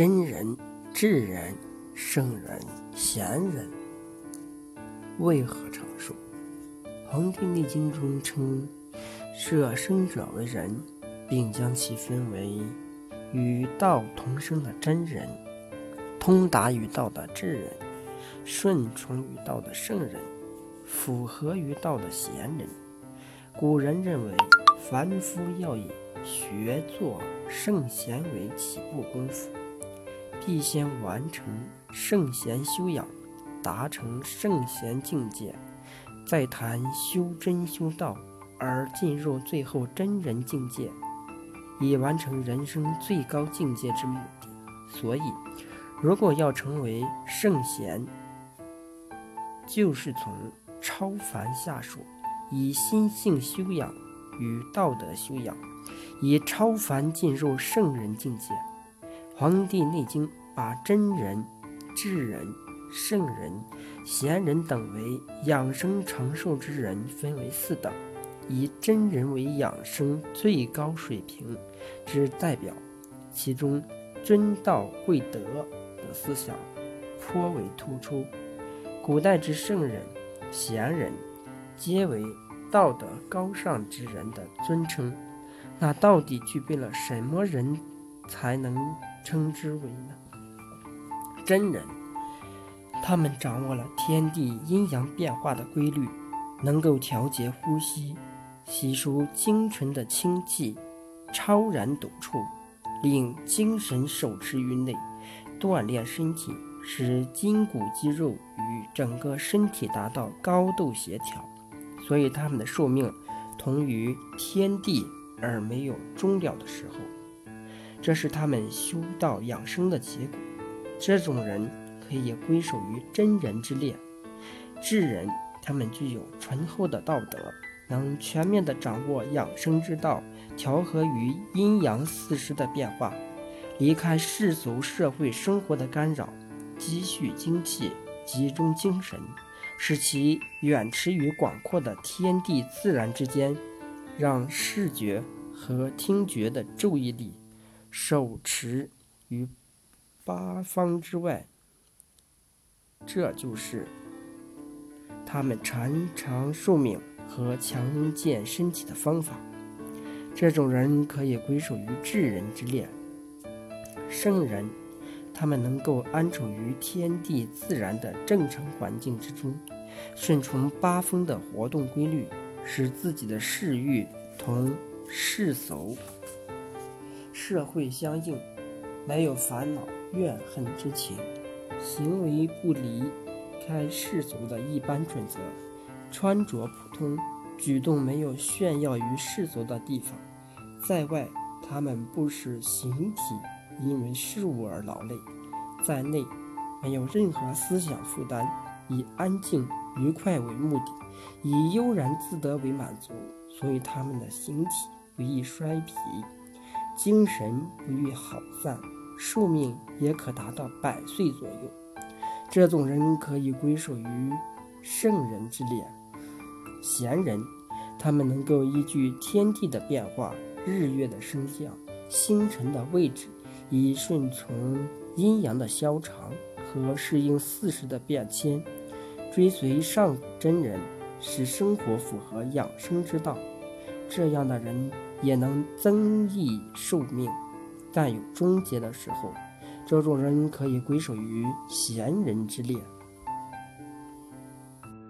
真人、智人、圣人、贤人，为何长寿？《黄帝内经》中称舍生者为人，并将其分为与道同生的真人、通达于道的智人、顺从于道的圣人、符合于道的贤人。古人认为，凡夫要以学做圣贤为起步功夫。必先完成圣贤修养，达成圣贤境界，再谈修真修道，而进入最后真人境界，以完成人生最高境界之目的。所以，如果要成为圣贤，就是从超凡下手，以心性修养与道德修养，以超凡进入圣人境界。《黄帝内经》把真人、智人、圣人、贤人等为养生长寿之人分为四等，以真人为养生最高水平之代表，其中尊道贵德的思想颇为突出。古代之圣人、贤人，皆为道德高尚之人的尊称。那到底具备了什么人才能？称之为呢真人，他们掌握了天地阴阳变化的规律，能够调节呼吸，吸收精纯的清气，超然独处，令精神守持于内，锻炼身体，使筋骨肌肉与整个身体达到高度协调，所以他们的寿命同于天地而没有终了的时候。这是他们修道养生的结果。这种人可以归属于真人之列。智人，他们具有醇厚的道德，能全面地掌握养生之道，调和于阴阳四时的变化，离开世俗社会生活的干扰，积蓄精气，集中精神，使其远驰于广阔的天地自然之间，让视觉和听觉的注意力。手持于八方之外，这就是他们长长寿命和强健身体的方法。这种人可以归属于智人之列。圣人，他们能够安处于天地自然的正常环境之中，顺从八风的活动规律，使自己的嗜欲同世俗。社会相应，没有烦恼怨恨之情，行为不离开世俗的一般准则，穿着普通，举动没有炫耀于世俗的地方。在外，他们不使形体因为事物而劳累；在内，没有任何思想负担，以安静愉快为目的，以悠然自得为满足。所以，他们的形体不易衰疲。精神不遇好散，寿命也可达到百岁左右。这种人可以归属于圣人之列。贤人，他们能够依据天地的变化、日月的升降、星辰的位置，以顺从阴阳的消长和适应四时的变迁，追随上古真人，使生活符合养生之道。这样的人。也能增益寿命，但有终结的时候。这种人可以归属于贤人之列。